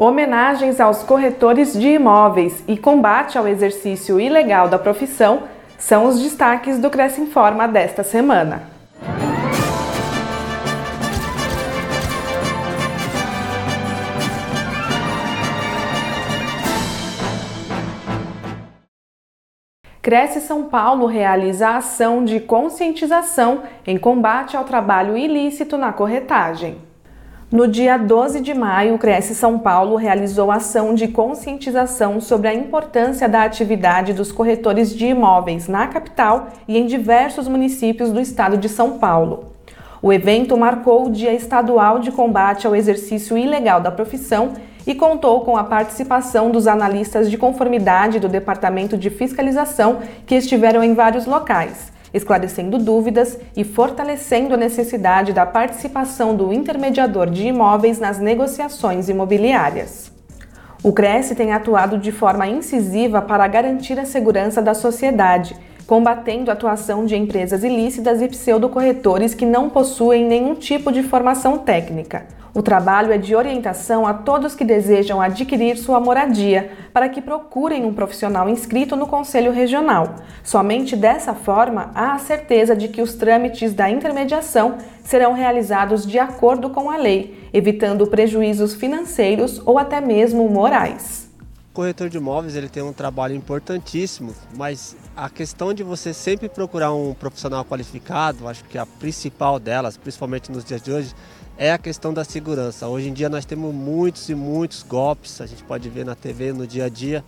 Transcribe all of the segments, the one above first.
Homenagens aos corretores de imóveis e combate ao exercício ilegal da profissão são os destaques do Cresce Informa desta semana. Cresce São Paulo realiza ação de conscientização em combate ao trabalho ilícito na corretagem. No dia 12 de maio, o Cresce São Paulo realizou ação de conscientização sobre a importância da atividade dos corretores de imóveis na capital e em diversos municípios do estado de São Paulo. O evento marcou o Dia Estadual de Combate ao Exercício Ilegal da Profissão e contou com a participação dos analistas de conformidade do Departamento de Fiscalização que estiveram em vários locais esclarecendo dúvidas e fortalecendo a necessidade da participação do intermediador de imóveis nas negociações imobiliárias. O Cresce tem atuado de forma incisiva para garantir a segurança da sociedade, combatendo a atuação de empresas ilícitas e pseudocorretores que não possuem nenhum tipo de formação técnica. O trabalho é de orientação a todos que desejam adquirir sua moradia, para que procurem um profissional inscrito no Conselho Regional. Somente dessa forma há a certeza de que os trâmites da intermediação serão realizados de acordo com a lei, evitando prejuízos financeiros ou até mesmo morais. O corretor de imóveis ele tem um trabalho importantíssimo, mas a questão de você sempre procurar um profissional qualificado, acho que a principal delas, principalmente nos dias de hoje, é a questão da segurança. Hoje em dia nós temos muitos e muitos golpes, a gente pode ver na TV no dia a dia,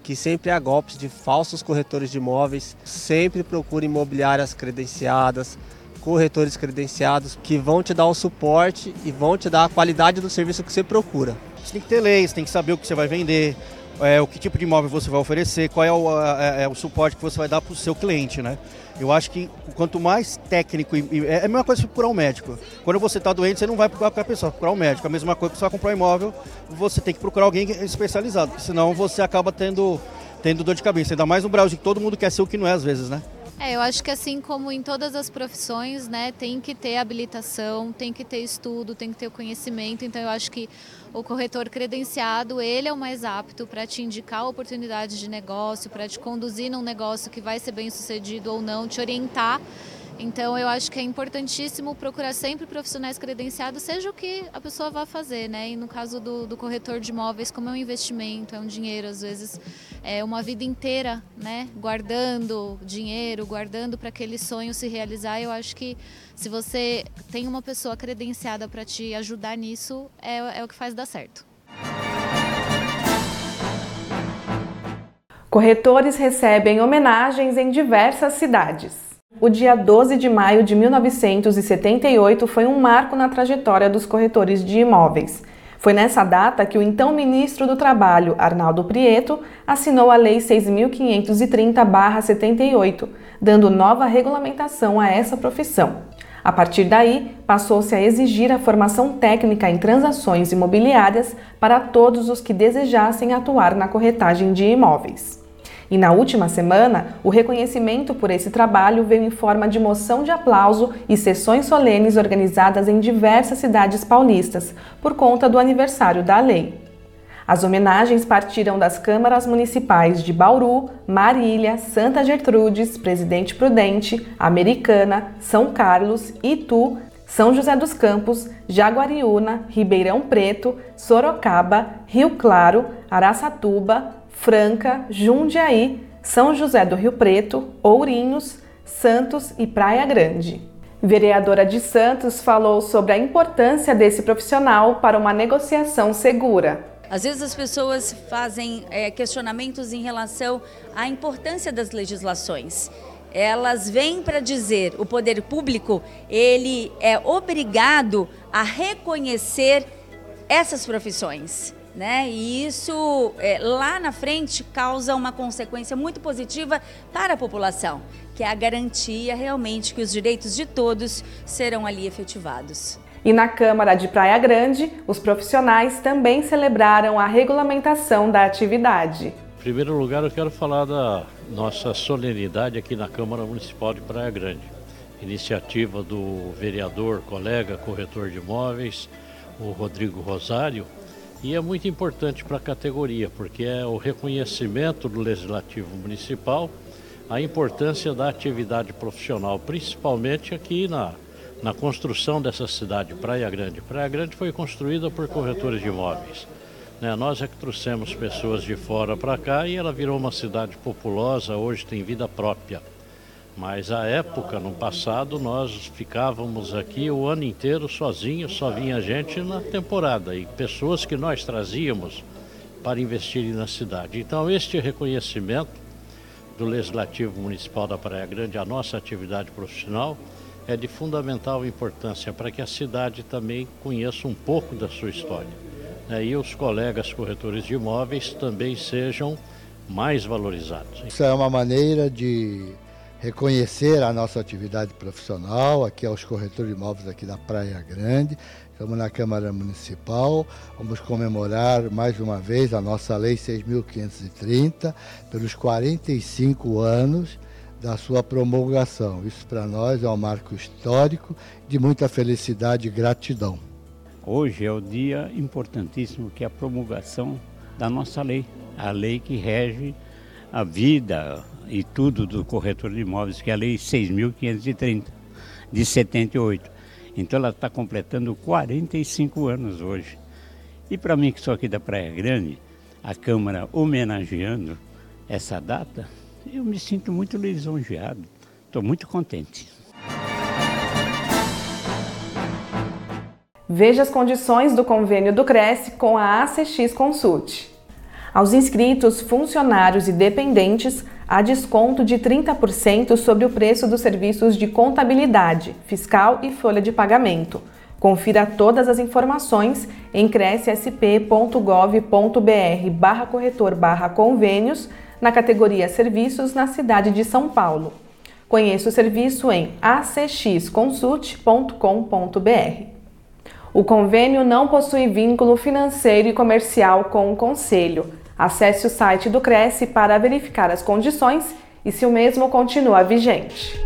que sempre há golpes de falsos corretores de imóveis. Sempre procure imobiliárias credenciadas, corretores credenciados que vão te dar o suporte e vão te dar a qualidade do serviço que você procura. Você tem que ter leis, tem que saber o que você vai vender, é, o que tipo de imóvel você vai oferecer, qual é o, é, é o suporte que você vai dar para o seu cliente, né? Eu acho que quanto mais técnico, e, é a mesma coisa que procurar um médico. Quando você está doente, você não vai procurar qualquer pessoa, procurar um médico. A mesma coisa que você vai comprar um imóvel, você tem que procurar alguém especializado, senão você acaba tendo, tendo dor de cabeça. Ainda mais no Brasil, que todo mundo quer ser o que não é às vezes, né? É, eu acho que assim como em todas as profissões, né, tem que ter habilitação, tem que ter estudo, tem que ter o conhecimento. Então eu acho que o corretor credenciado, ele é o mais apto para te indicar oportunidades de negócio, para te conduzir num negócio que vai ser bem sucedido ou não, te orientar então eu acho que é importantíssimo procurar sempre profissionais credenciados, seja o que a pessoa vá fazer, né? E no caso do, do corretor de imóveis, como é um investimento, é um dinheiro, às vezes é uma vida inteira, né? Guardando dinheiro, guardando para aquele sonho se realizar. Eu acho que se você tem uma pessoa credenciada para te ajudar nisso, é, é o que faz dar certo. Corretores recebem homenagens em diversas cidades. O dia 12 de maio de 1978 foi um marco na trajetória dos corretores de imóveis. Foi nessa data que o então ministro do Trabalho, Arnaldo Prieto, assinou a Lei 6.530-78, dando nova regulamentação a essa profissão. A partir daí, passou-se a exigir a formação técnica em transações imobiliárias para todos os que desejassem atuar na corretagem de imóveis. E na última semana, o reconhecimento por esse trabalho veio em forma de moção de aplauso e sessões solenes organizadas em diversas cidades paulistas, por conta do aniversário da lei. As homenagens partiram das câmaras municipais de Bauru, Marília, Santa Gertrudes, Presidente Prudente, Americana, São Carlos, Itu, São José dos Campos, Jaguariúna, Ribeirão Preto, Sorocaba, Rio Claro, Araçatuba, Franca, Jundiaí, São José do Rio Preto, Ourinhos, Santos e Praia Grande. Vereadora de Santos falou sobre a importância desse profissional para uma negociação segura. Às vezes as pessoas fazem é, questionamentos em relação à importância das legislações. Elas vêm para dizer o poder público ele é obrigado a reconhecer essas profissões né? E isso é, lá na frente causa uma consequência muito positiva para a população, que é a garantia realmente que os direitos de todos serão ali efetivados. E na Câmara de Praia Grande, os profissionais também celebraram a regulamentação da atividade. Em primeiro lugar, eu quero falar da nossa solenidade aqui na Câmara Municipal de Praia Grande. Iniciativa do vereador, colega, corretor de imóveis, o Rodrigo Rosário, E é muito importante para a categoria, porque é o reconhecimento do Legislativo Municipal a importância da atividade profissional, principalmente aqui na, na construção dessa cidade, Praia Grande. Praia Grande foi construída por corretores de imóveis. Né? Nós é que trouxemos pessoas de fora para cá e ela virou uma cidade populosa, hoje tem vida própria. Mas à época, no passado, nós ficávamos aqui o ano inteiro sozinhos, só vinha gente na temporada e pessoas que nós trazíamos para investirem na cidade. Então, este reconhecimento do Legislativo Municipal da Praia Grande, a nossa atividade profissional, é de fundamental importância para que a cidade também conheça um pouco da sua história. Né? E os colegas corretores de imóveis também sejam mais valorizados. Isso é uma maneira de reconhecer a nossa atividade profissional, aqui aos corretores de imóveis aqui da Praia Grande, Estamos na Câmara Municipal, vamos comemorar mais uma vez a nossa Lei 6.530 pelos 45 anos da sua promulgação. Isso para nós é um marco histórico de muita felicidade e gratidão. Hoje é o dia importantíssimo que é a promulgação da nossa lei, a lei que rege a vida e tudo do corretor de imóveis, que é a Lei 6.530 de 78. Então ela está completando 45 anos hoje. E para mim que sou aqui da Praia Grande, a Câmara homenageando essa data, eu me sinto muito lisonjeado. Estou muito contente. Veja as condições do convênio do Cresce com a ACX Consult. Aos inscritos, funcionários e dependentes, há desconto de 30% sobre o preço dos serviços de contabilidade, fiscal e folha de pagamento. Confira todas as informações em crescsp.gov.br barra corretor barra convênios na categoria Serviços na cidade de São Paulo. Conheça o serviço em acxconsult.com.br. O convênio não possui vínculo financeiro e comercial com o Conselho. Acesse o site do Cresce para verificar as condições e se o mesmo continua vigente.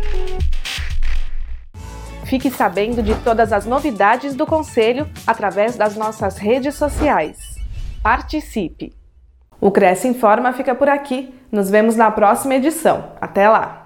Fique sabendo de todas as novidades do Conselho através das nossas redes sociais. Participe! O Cresce Informa fica por aqui. Nos vemos na próxima edição. Até lá!